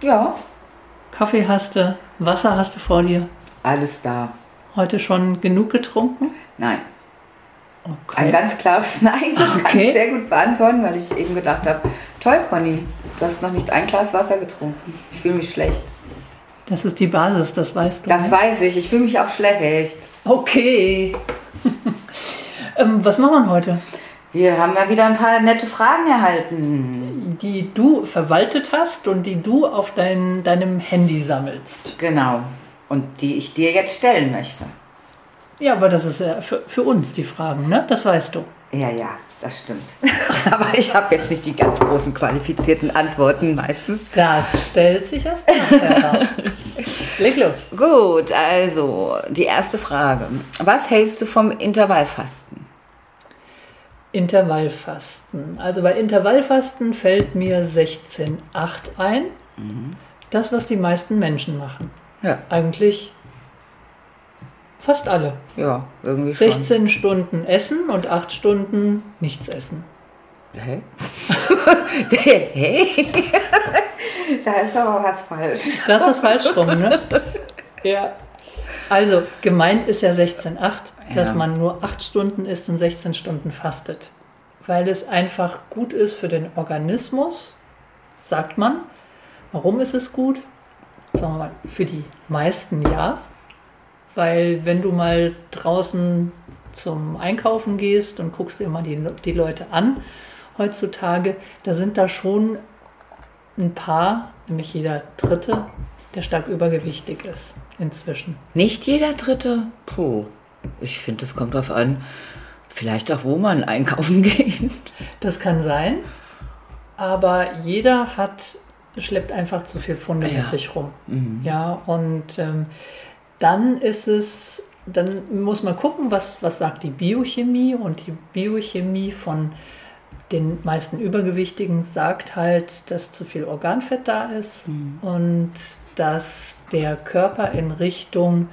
Ja, Kaffee hast du, Wasser hast du vor dir. alles da. Heute schon genug getrunken? Nein. Ein Okay. ganz klares Nein. Das kann Okay. ich sehr gut beantworten, weil ich eben gedacht habe, toll, Conny, du hast noch nicht ein Glas Wasser getrunken. Ich fühle mich schlecht. Das ist die Basis, das weißt du. Das ne? weiß ich. Ich fühle mich auch schlecht. Okay. ähm, was machen wir heute? Wir haben ja wieder ein paar nette Fragen erhalten. Die du verwaltet hast und die du auf dein, deinem Handy sammelst. Genau. Und die ich dir jetzt stellen möchte. Ja, aber das ist ja für, für uns die Fragen, ne? Das weißt du. Ja, ja, das stimmt. Aber ich habe jetzt nicht die ganz großen qualifizierten Antworten meistens. Das stellt sich erst nachher heraus. Leg los. Gut, also die erste Frage. Was hältst du vom Intervallfasten? Intervallfasten. Also bei Intervallfasten fällt mir 16,8 ein. Das, was die meisten Menschen machen. Ja, Eigentlich fast alle. ja, irgendwie schon. 16 Stunden essen und 8 Stunden nichts essen. Hä? Hä? da ist aber was falsch. Das ist falsch rum, ne? Ja. Also, gemeint ist ja 16,8, dass Ja. man nur 8 Stunden isst und 16 Stunden fastet. Weil es einfach gut ist für den Organismus, sagt man. Warum ist es gut? Sagen wir mal, für die meisten ja. Weil wenn du mal draußen zum Einkaufen gehst und guckst dir mal die, die Leute an heutzutage, da sind da schon ein paar, nämlich jeder Dritte, der stark übergewichtig ist inzwischen. Nicht jeder Dritte? Puh, ich finde, es kommt drauf an, vielleicht auch, wo man einkaufen geht. Das kann sein, aber jeder hat, schleppt einfach zu viel Funde Ja. mit sich rum. Ja, und ähm, dann ist es, dann muss man gucken, was, was sagt die Biochemie und die Biochemie von den meisten Übergewichtigen sagt halt, dass zu viel Organfett da ist und dass der Körper in Richtung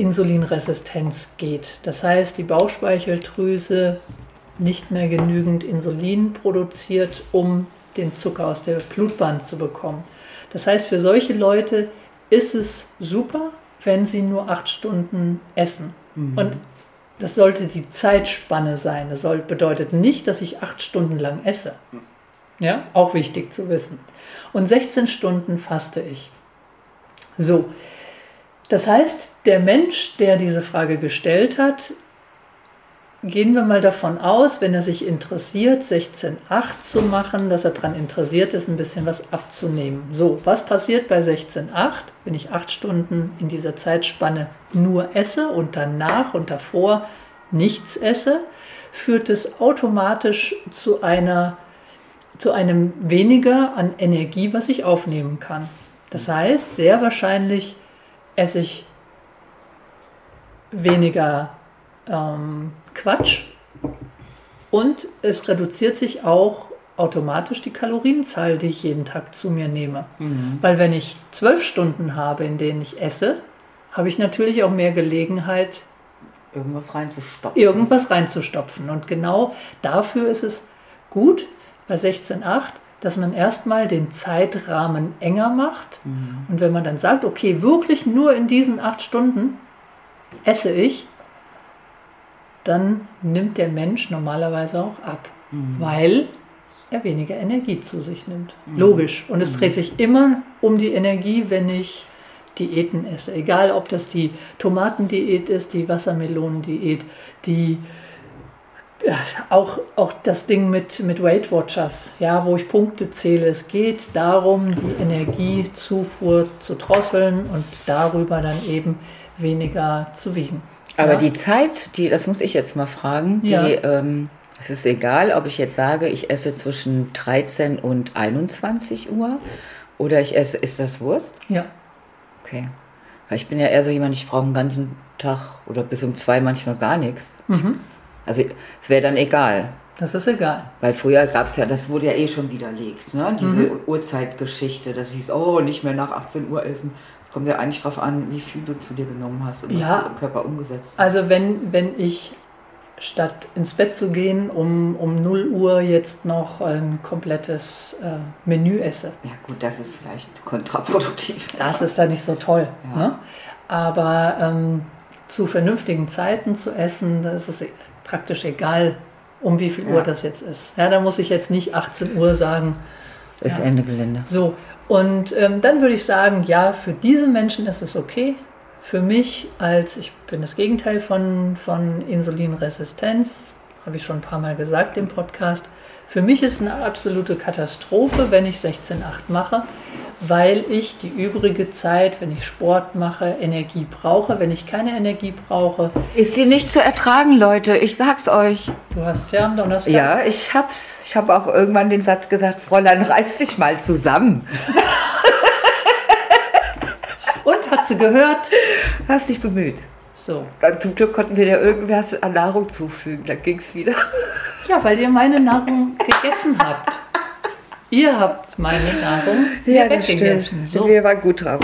Insulinresistenz geht. Das heißt, die Bauchspeicheldrüse nicht mehr genügend Insulin produziert, um den Zucker aus der Blutbahn zu bekommen. Das heißt, für solche Leute ist es super, wenn sie nur acht Stunden essen. Und das sollte die Zeitspanne sein. Das soll, bedeutet nicht, dass ich acht Stunden lang esse. Ja, auch wichtig zu wissen. Und 16 Stunden faste ich. So, das heißt, der Mensch, der diese Frage gestellt hat, gehen wir mal davon aus, wenn er sich interessiert, 16,8 zu machen, dass er daran interessiert ist, ein bisschen was abzunehmen. So, was passiert bei 16,8, wenn ich acht Stunden in dieser Zeitspanne nur esse und danach und davor nichts esse, führt es automatisch zu einer zu einem weniger an Energie, was ich aufnehmen kann. Das heißt, sehr wahrscheinlich esse ich weniger ähm, Quatsch und es reduziert sich auch automatisch die Kalorienzahl, die ich jeden Tag zu mir nehme. Weil wenn ich zwölf Stunden habe, in denen ich esse, habe ich natürlich auch mehr Gelegenheit, Irgendwas reinzustopfen. irgendwas reinzustopfen. Und genau dafür ist es gut bei 16.8, dass man erstmal den Zeitrahmen enger macht. Und wenn man dann sagt, okay, wirklich nur in diesen acht Stunden esse ich, dann nimmt der Mensch normalerweise auch ab, weil er weniger Energie zu sich nimmt. Logisch. Und es dreht sich immer um die Energie, wenn ich Diäten esse. Egal, ob das die Tomatendiät ist, die Wassermelonendiät, die auch, auch das Ding mit, mit Weight Watchers, ja, wo ich Punkte zähle. Es geht darum, die Energiezufuhr zu drosseln und darüber dann eben weniger zu wiegen. Aber ja? die Zeit, die, das muss ich jetzt mal fragen, die, Ja. ähm, es ist egal, ob ich jetzt sage, ich esse zwischen 13 und 21 Uhr oder ich esse, ist das Wurst? Ja, Okay. Weil ich bin ja eher so jemand, ich brauche einen ganzen Tag oder bis um zwei manchmal gar nichts. Mhm. Also es wäre dann egal. das ist egal. Weil früher gab es ja, das wurde ja eh schon widerlegt, ne? diese Uhrzeitgeschichte, dass hieß, oh, nicht mehr nach 18 Uhr essen. Es kommt ja eigentlich darauf an, wie viel du zu dir genommen hast und Ja. was du im Körper umgesetzt hast. Also wenn, wenn ich statt ins Bett zu gehen, um, um 0 Uhr jetzt noch ein komplettes äh, Menü esse. Ja gut, das ist vielleicht kontraproduktiv. Das ist dann nicht so toll. Ja. Ne? Aber ähm, zu vernünftigen Zeiten zu essen, da ist praktisch egal, um wie viel Ja. Uhr das jetzt ist. Ja, da muss ich jetzt nicht 18 Uhr sagen. Ist Ja. Ende Gelände. So, und ähm, dann würde ich sagen, ja, für diese Menschen ist es okay. Für mich als, ich bin das Gegenteil von, von Insulinresistenz, habe ich schon ein paar Mal gesagt im Podcast. Für mich ist eine absolute Katastrophe, wenn ich 16,8 mache, weil ich die übrige Zeit, wenn ich Sport mache, Energie brauche. Wenn ich keine Energie brauche, Ist sie nicht zu ertragen, Leute, ich sag's euch. du hast ja am Donnerstag. Ja, ich hab's. Ich habe auch irgendwann den Satz gesagt, Fräulein, reiß dich mal zusammen. Und hat sie gehört? Hast dich bemüht. So. Dann Zum Glück konnten wir dir irgendwas an Nahrung zufügen. Dann ging's wieder. Ja, weil ihr meine Nahrung gegessen habt. Ihr habt meine Nahrung mir weggegessen. So. Wir waren gut drauf.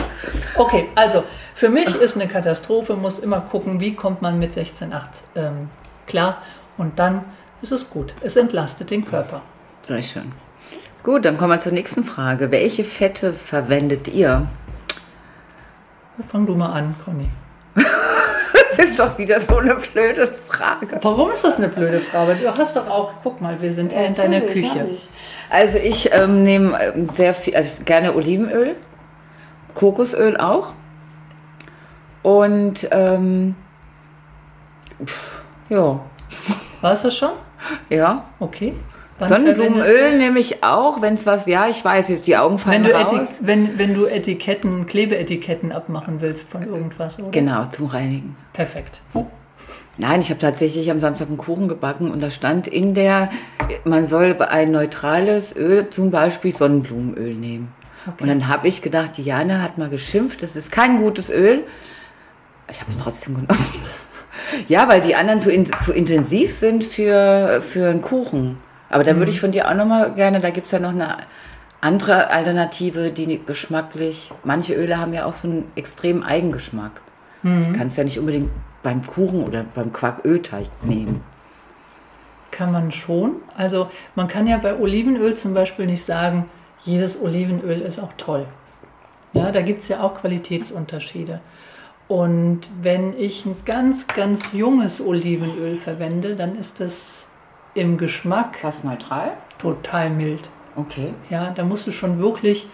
Okay, also für mich ist eine Katastrophe, muss immer gucken, wie kommt man mit 16,8 ähm, klar und dann ist es gut. Es entlastet den Körper. Sehr schön. Gut, dann kommen wir zur nächsten Frage. Welche Fette verwendet ihr? Fang du mal an, Conny. Das ist doch wieder so eine blöde Frage. Warum ist das eine blöde Frage? Du hast doch auch, guck mal, wir sind ja in deiner Küche. ich. Also ich ähm, nehme ähm, sehr viel, also gerne Olivenöl, Kokosöl auch. Und ähm, pff, ja, War es das schon? ja. Okay. Verwendest Sonnenblumenöl nehme ich auch, wenn es was, ja, ich weiß jetzt, die Augen du? Wenn fallen du, raus. Wenn, wenn du Etiketten, Klebeetiketten abmachen willst von irgendwas, oder? Genau, zum Reinigen. Perfekt. Nein, ich habe tatsächlich am Samstag einen Kuchen gebacken und da stand in der, man soll ein neutrales Öl, zum Beispiel Sonnenblumenöl nehmen. Und dann habe ich gedacht, Diana hat mal geschimpft, das ist kein gutes Öl. Ich habe es trotzdem genommen. ja, weil die anderen zu, in, zu intensiv sind für, für einen Kuchen. Aber da würde ich von dir auch nochmal gerne, da gibt es ja noch eine andere Alternative, die geschmacklich, manche Öle haben ja auch so einen extremen Eigengeschmack. Du kannst ja nicht unbedingt beim Kuchen oder beim Quarkölteig nehmen. Kann man schon. Also man kann ja bei Olivenöl zum Beispiel nicht sagen, jedes Olivenöl ist auch toll. Ja, da gibt es ja auch Qualitätsunterschiede. Und wenn ich ein ganz, ganz junges Olivenöl verwende, dann ist das im Geschmack Fast neutral? total mild. Okay. Ja, da musst du schon wirklich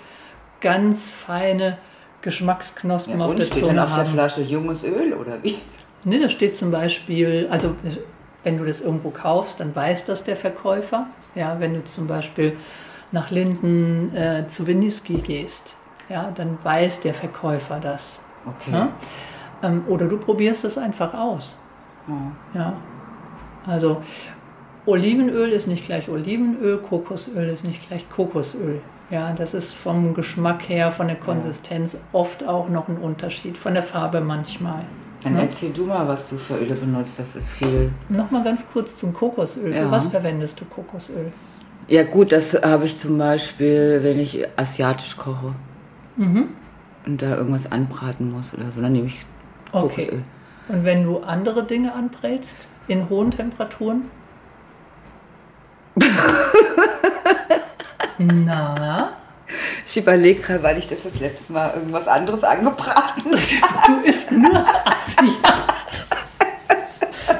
ganz feine Geschmacksknospen auf der steht Zunge dann auf der haben. Flasche junges Öl oder wie? Ne, da steht zum Beispiel, also wenn du das irgendwo kaufst, dann weiß das der Verkäufer. Ja, wenn du zum Beispiel nach Linden äh, zu Winniski gehst, ja, dann weiß der Verkäufer das. Okay. Ja? Ähm, oder du probierst es einfach aus. Ja. Ja. Also Olivenöl ist nicht gleich Olivenöl, Kokosöl ist nicht gleich Kokosöl. Ja, das ist vom Geschmack her, von der Konsistenz oft auch noch ein Unterschied, von der Farbe manchmal. Dann Ja. erzähl du mal, was du für Öle benutzt. Das ist viel. Nochmal ganz kurz zum Kokosöl. Ja. Für was verwendest du Kokosöl? Ja, gut, das habe ich zum Beispiel, wenn ich asiatisch koche Mhm. und da irgendwas anbraten muss oder so, dann nehme ich Okay. Kokosöl. Und wenn du andere Dinge anbrätst, in hohen Temperaturen? Na, Ich überlege gerade, weil ich das das letzte Mal irgendwas anderes angebraten habe. du isst nur Asiat.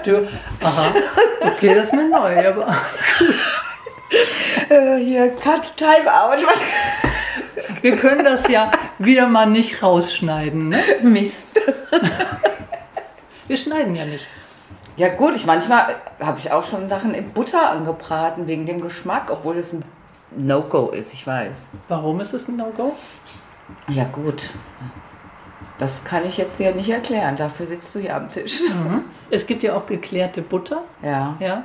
Du, aha, okay, das ist mir neu, aber Äh, hier, Cut, Time Out. wir können das ja, Wieder mal nicht rausschneiden. Ne? Mist. Wir schneiden ja nichts. Ja gut, ich manchmal habe ich auch schon Sachen in Butter angebraten wegen dem Geschmack, obwohl es ein No-Go ist, ich weiß. Warum ist es ein No-Go? Ja gut. Das kann ich jetzt hier nicht erklären. Dafür sitzt du hier am Tisch. Mhm. Es gibt ja auch geklärte Butter. Ja. Ja.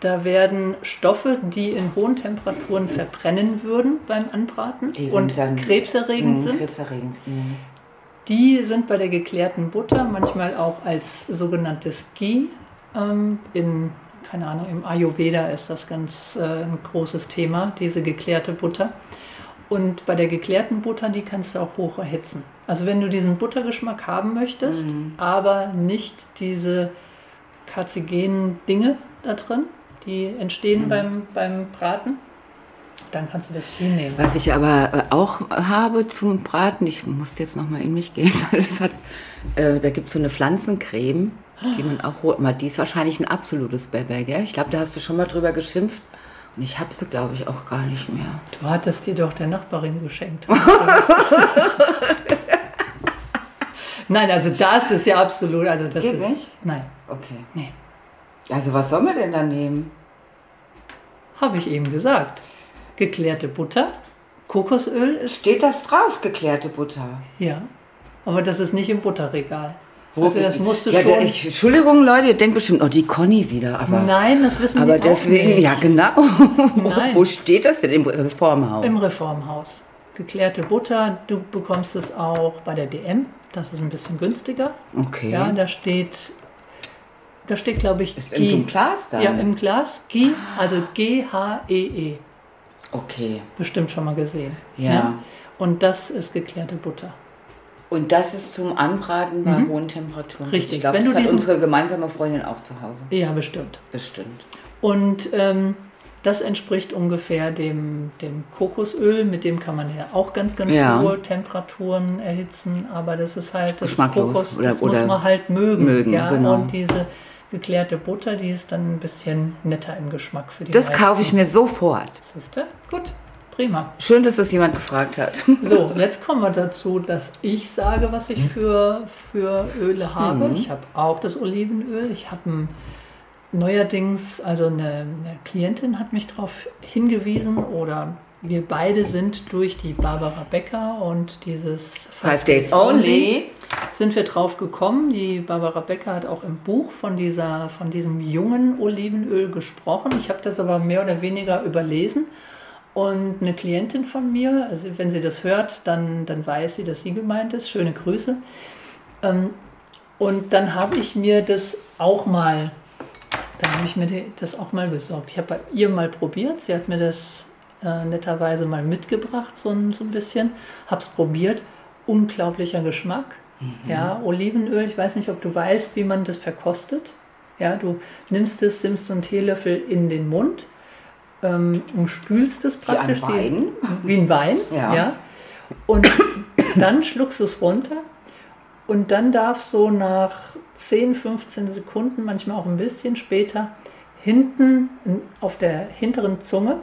Da werden Stoffe, die in hohen Temperaturen verbrennen würden beim Anbraten und krebserregend Mhm, sind, Krebserregend. Mhm. Die sind bei der geklärten Butter manchmal auch als sogenanntes Ghee ähm, in, keine Ahnung, im Ayurveda ist das ganz äh, ein großes Thema, diese geklärte Butter. Und bei der geklärten Butter, die kannst du auch hoch erhitzen. Also wenn du diesen Buttergeschmack haben möchtest, aber nicht diese karzigenen Dinge da drin, die entstehen beim, beim Braten, dann kannst du das Ghee nehmen. Was ich aber äh, auch habe zum Braten, ich muss jetzt noch mal in mich gehen, weil es hat, äh, da gibt es so eine Pflanzencreme, die man auch holt. Mal, Die ist wahrscheinlich ein absolutes Bebe, gell? Ich glaube, da hast du schon mal drüber geschimpft. Und ich habe sie, glaube ich, auch gar nicht mehr. Du hattest die doch der Nachbarin geschenkt. Nein, also das ist ja absolut, also das Geht ist nicht? nein, Okay. nee, Also was soll man denn da nehmen? habe ich eben gesagt. Geklärte Butter, Kokosöl ist Steht das drauf, geklärte Butter? ja, aber das ist nicht im Butterregal. Also das musst du ja, schon. Ich, Entschuldigung, Leute, ihr denkt bestimmt, oh, die Conny wieder. Aber, Nein, das wissen aber auch deswegen, nicht. ja genau. wo, Nein. wo steht das denn im Reformhaus? Im Reformhaus. Geklärte Butter, du bekommst es auch bei der DM. Das ist ein bisschen günstiger. Okay. Ja, da steht, da steht glaube ich, ist in so einem Glas dann? Ja, im Glas. G, also G-H-E-E. Okay. Bestimmt schon mal gesehen. Ja. Und das ist geklärte Butter. Und das ist zum Anbraten bei hohen Temperaturen. Mhm. Richtig. Ich glaube, Wenn das du hat unsere gemeinsame Freundin auch zu Hause. Ja, bestimmt. Bestimmt. Und ähm, das entspricht ungefähr dem, dem Kokosöl, mit dem kann man ja auch ganz, ganz Ja. hohe Temperaturen erhitzen, aber das ist halt das Kokos, das oder muss man halt mögen. mögen, ja? genau. Und diese geklärte Butter, die ist dann ein bisschen netter im Geschmack für die Das meisten. kaufe ich mir sofort. Siehst du? Gut, prima. Schön, dass das jemand gefragt hat. So, jetzt kommen wir dazu, dass ich sage, was ich für, für Öle habe. Ich habe auch das Olivenöl. Ich habe ein, neuerdings, also eine, eine Klientin hat mich darauf hingewiesen oder wir beide sind durch die Barbara Becker und dieses Five Days Only. sind wir drauf gekommen. Die Barbara Becker hat auch im Buch von, dieser, von diesem jungen Olivenöl gesprochen. Ich habe das aber mehr oder weniger überlesen. Und eine Klientin von mir, also wenn sie das hört, dann, dann weiß sie, dass sie gemeint ist. Schöne Grüße. Ähm, und dann habe ich mir das auch mal, dann habe ich mir das auch mal besorgt. Ich habe bei ihr mal probiert. Sie hat mir das äh, netterweise mal mitgebracht, so ein, so ein bisschen. Habe es probiert. Unglaublicher Geschmack. Ja, Olivenöl, ich weiß nicht, ob du weißt, wie man das verkostet. Ja, du nimmst es, nimmst so einen Teelöffel in den Mund, ähm, umspülst es Wie ein praktisch. die- Wein. wie ein Wein, Ja. ja. Und dann schluckst du es runter und dann darf so nach 10, 15 Sekunden, manchmal auch ein bisschen später, hinten in- auf der hinteren Zunge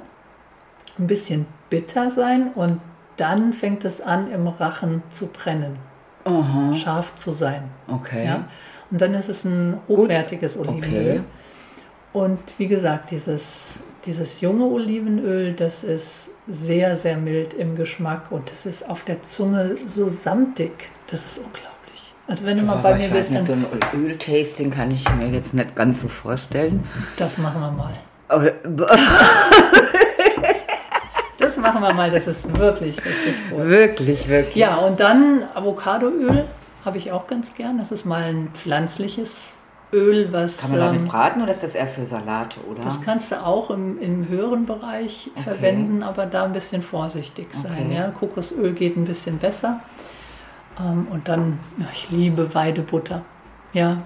ein bisschen bitter sein und dann fängt es an, im Rachen zu brennen, Aha. scharf zu sein. Okay. Ja? Und dann ist es ein hochwertiges Olivenöl. Okay. Und wie gesagt, dieses, dieses junge Olivenöl, das ist sehr, sehr mild im Geschmack und das ist auf der Zunge so samtig. Das ist unglaublich. Also wenn du mal bei mir bist, nicht, dann so ein Öltasting kann ich mir jetzt nicht ganz so vorstellen. das machen wir mal. Machen wir mal, das ist wirklich richtig gut. Wirklich, wirklich. Ja, und dann Avocadoöl habe ich auch ganz gern. Das ist mal ein pflanzliches Öl, was Kann man damit ähm, braten oder ist das eher für Salate, oder? Das kannst du auch im, im höheren Bereich Okay. verwenden, aber da ein bisschen vorsichtig sein. Okay. Ja? Kokosöl geht ein bisschen besser. Ähm, und dann, ich liebe Weidebutter. Ja,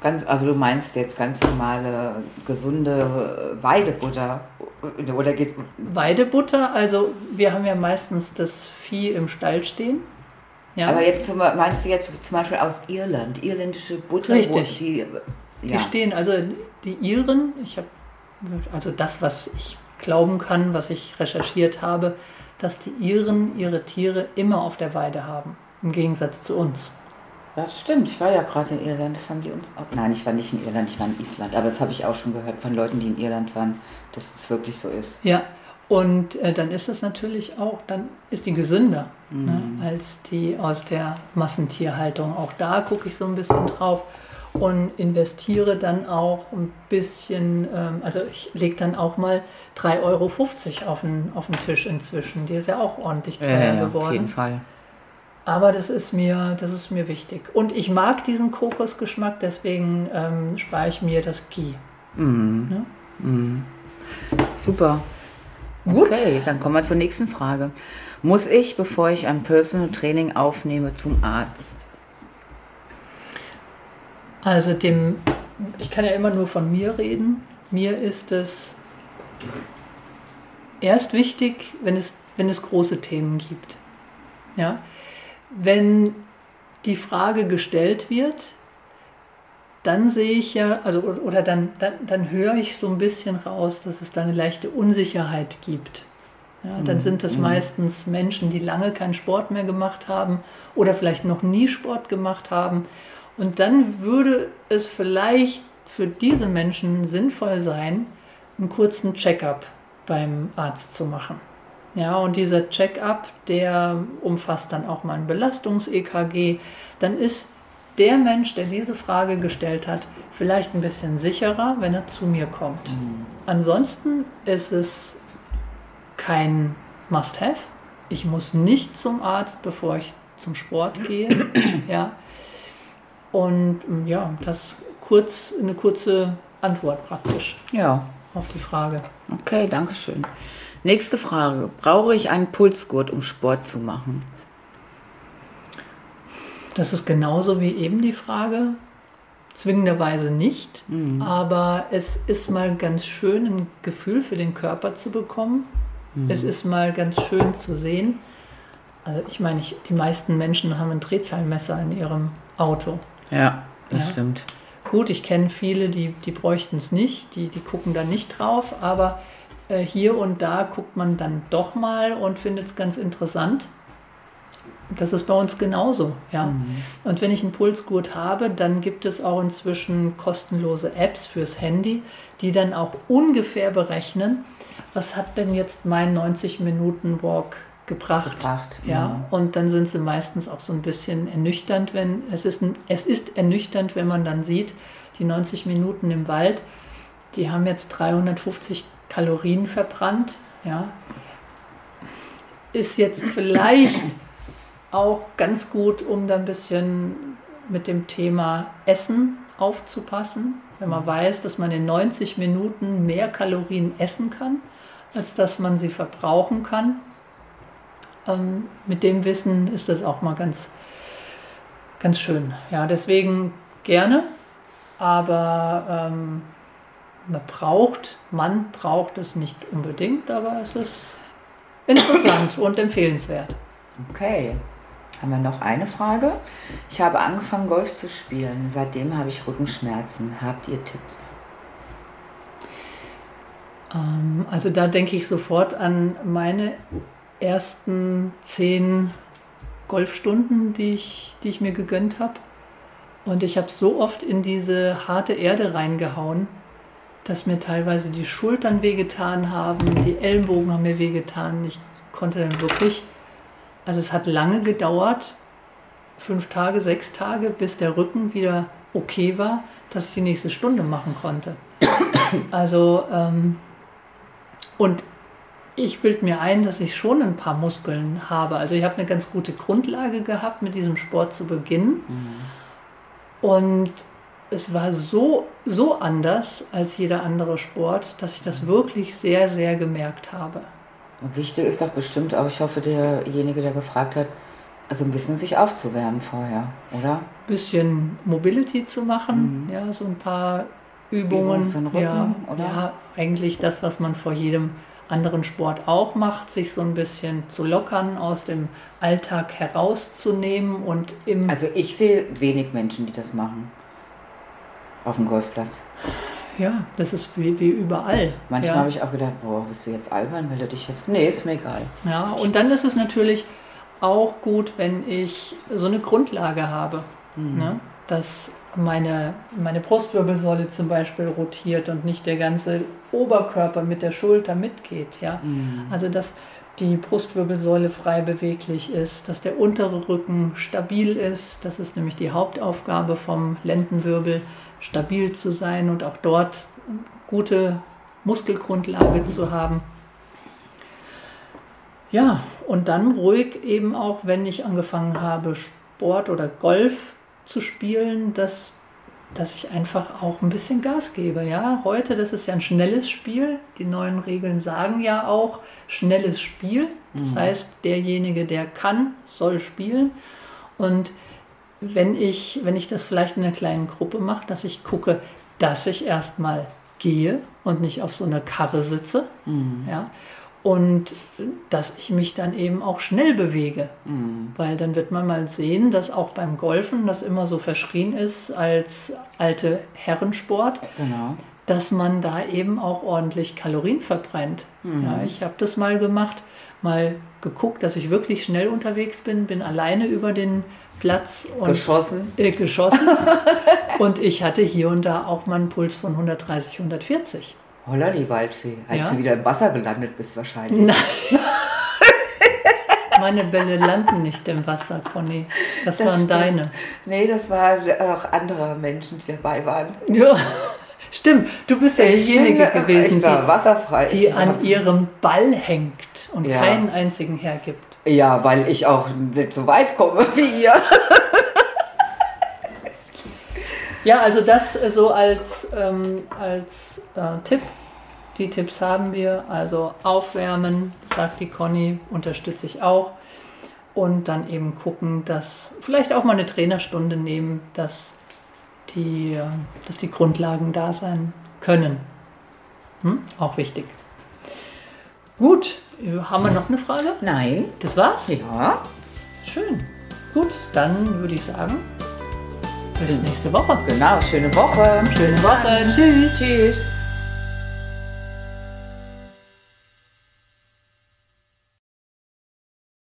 Ganz, also du meinst jetzt ganz normale, gesunde Weidebutter? Oder geht's. Weidebutter, also wir haben ja meistens das Vieh im Stall stehen. Ja, Aber jetzt zum- meinst du jetzt zum Beispiel aus Irland, irländische Butter? Richtig. Wo die, die ja. stehen, also die Iren, ich habe, also das, was ich glauben kann, was ich recherchiert habe, dass die Iren ihre Tiere immer auf der Weide haben, im Gegensatz zu uns. Das stimmt, ich war ja gerade in Irland, das haben die uns auch. Nein, ich war nicht in Irland, ich war in Island, aber das habe ich auch schon gehört von Leuten, die in Irland waren, dass es wirklich so ist. Ja, und äh, dann ist es natürlich auch, dann ist die gesünder mhm. ne, als die aus der Massentierhaltung. Auch da gucke ich so ein bisschen drauf und investiere dann auch ein bisschen, ähm, also ich lege dann auch mal 3,50 Euro auf den, auf den Tisch inzwischen. Die ist ja auch ordentlich teuer ja, geworden. Auf jeden Fall. Aber das ist mir, das ist mir wichtig. Und ich mag diesen Kokosgeschmack, deswegen ähm, spare ich mir das Ghee. Mhm. Ja? Mhm. Super. Gut. Okay, dann kommen wir zur nächsten Frage. Muss ich, bevor ich ein Personal Training aufnehme, zum Arzt? Also dem, ich kann ja immer nur von mir reden. Mir ist es erst wichtig, wenn es, wenn es große Themen gibt. Ja? Wenn die Frage gestellt wird, dann sehe ich ja, also oder dann, dann, dann höre ich so ein bisschen raus, dass es da eine leichte Unsicherheit gibt. Ja, dann mhm. sind es mhm. meistens Menschen, die lange keinen Sport mehr gemacht haben oder vielleicht noch nie Sport gemacht haben. Und dann würde es vielleicht für diese Menschen sinnvoll sein, einen kurzen Check-up beim Arzt zu machen. Ja, und dieser Check-up, der umfasst dann auch mal ein Belastungs-EKG. Dann ist der Mensch, der diese Frage gestellt hat, vielleicht ein bisschen sicherer, wenn er zu mir kommt. Mhm. Ansonsten ist es kein Must-Have. Ich muss nicht zum Arzt, bevor ich zum Sport gehe. ja. Und ja, das kurz eine kurze Antwort praktisch. Ja. Auf die Frage. Okay, danke schön. Nächste Frage. Brauche ich einen Pulsgurt, um Sport zu machen? Das ist genauso wie eben die Frage. Zwingenderweise nicht, mhm. aber es ist mal ganz schön, ein Gefühl für den Körper zu bekommen. Mhm. Es ist mal ganz schön zu sehen. Also ich meine, ich, die meisten Menschen haben ein Drehzahlmesser in ihrem Auto. Ja, das ja. stimmt. Gut, ich kenne viele, die, die bräuchten es nicht, die, die gucken da nicht drauf, aber äh, hier und da guckt man dann doch mal und findet es ganz interessant. Das ist bei uns genauso, ja. Mhm. Und wenn ich einen Pulsgurt habe, dann gibt es auch inzwischen kostenlose Apps fürs Handy, die dann auch ungefähr berechnen, was hat denn jetzt mein 90 Minuten Walk gebracht. gebracht ja. ja. Und dann sind sie meistens auch so ein bisschen ernüchternd, wenn es ist, es ist ernüchternd, wenn man dann sieht, die 90 Minuten im Wald, die haben jetzt 350 Kalorien verbrannt. Ja. Ist jetzt vielleicht auch ganz gut, um da ein bisschen mit dem Thema Essen aufzupassen. Wenn man weiß, dass man in 90 Minuten mehr Kalorien essen kann, als dass man sie verbrauchen kann. Ähm, mit dem Wissen ist das auch mal ganz, ganz schön. Ja, deswegen gerne, aber ähm, man braucht, man braucht es nicht unbedingt, aber es ist interessant und empfehlenswert. Okay. Haben wir noch eine Frage? Ich habe angefangen, Golf zu spielen. Seitdem habe ich Rückenschmerzen. Habt ihr Tipps? Ähm, also da denke ich sofort an meine ersten zehn Golfstunden, die ich, die ich mir gegönnt habe. Und ich habe so oft in diese harte Erde reingehauen, dass mir teilweise die Schultern wehgetan haben, die Ellenbogen haben mir wehgetan. Ich konnte dann wirklich, also es hat lange gedauert, fünf Tage, sechs Tage, bis der Rücken wieder okay war, dass ich die nächste Stunde machen konnte. Also, ähm, und ich bilde mir ein, dass ich schon ein paar Muskeln habe. Also ich habe eine ganz gute Grundlage gehabt, mit diesem Sport zu beginnen. Mhm. Und es war so, so anders als jeder andere Sport, dass ich das wirklich sehr, sehr gemerkt habe. Und wichtig ist doch bestimmt auch, ich hoffe, derjenige, der gefragt hat, also ein bisschen sich aufzuwärmen vorher, oder? Ein bisschen Mobility zu machen, mhm. ja, so ein paar Übungen. Übung für den Rücken, ja, oder? ja, eigentlich das, was man vor jedem anderen Sport auch macht, sich so ein bisschen zu lockern, aus dem Alltag herauszunehmen und im. Also ich sehe wenig Menschen, die das machen auf dem Golfplatz. Ja, das ist wie, wie überall. Manchmal ja. habe ich auch gedacht, boah, bist du jetzt albern, melde dich jetzt. Nee, ist mir egal. Ja, und dann ist es natürlich auch gut, wenn ich so eine Grundlage habe. Ne? Dass meine, meine Brustwirbelsäule zum Beispiel rotiert und nicht der ganze Oberkörper mit der Schulter mitgeht. Ja? Also dass die Brustwirbelsäule frei beweglich ist, dass der untere Rücken stabil ist. Das ist nämlich die Hauptaufgabe vom Lendenwirbel, stabil zu sein und auch dort gute Muskelgrundlage zu haben. Ja, und dann ruhig eben auch, wenn ich angefangen habe, Sport oder Golf zu spielen, dass, dass ich einfach auch ein bisschen Gas gebe. Ja, heute, das ist ja ein schnelles Spiel. Die neuen Regeln sagen ja auch schnelles Spiel. Das heißt, derjenige, der kann, soll spielen. Und wenn ich, wenn ich das vielleicht in einer kleinen Gruppe mache, dass ich gucke, dass ich erstmal gehe und nicht auf so einer Karre sitze. Ja, und dass ich mich dann eben auch schnell bewege. Weil dann wird man mal sehen, dass auch beim Golfen das immer so verschrien ist als alte Herrensport, Genau. dass man da eben auch ordentlich Kalorien verbrennt. Ja, ich habe das mal gemacht, mal geguckt, dass ich wirklich schnell unterwegs bin, bin alleine über den Platz und Geschossen. äh, geschossen. und ich hatte hier und da auch mal einen Puls von 130, 140. Holla die Waldfee. Als Ja. du wieder im Wasser gelandet bist wahrscheinlich. Nein. Meine Bälle landen nicht im Wasser, Conny. Das, Das waren stimmt. deine. Nee, das waren auch andere Menschen, die dabei waren. Ja, stimmt. Du bist ja diejenige äh, gewesen, die, wasserfrei. die an ihrem Ball hängt und Ja. keinen einzigen hergibt. Ja, weil ich auch nicht so weit komme wie ihr. Ja, also das so als, ähm, als äh, Tipp. Die Tipps haben wir. Also aufwärmen, sagt die Conny, unterstütze ich auch. Und dann eben gucken, dass vielleicht auch mal eine Trainerstunde nehmen, dass die, äh, dass die Grundlagen da sein können. Hm? Auch wichtig. Gut, haben wir noch eine Frage? Nein. Das war's? Ja. Schön. Gut, dann würde ich sagen, bis nächste Woche. Genau, schöne Woche. Schöne Woche. Tschüss. Tschüss.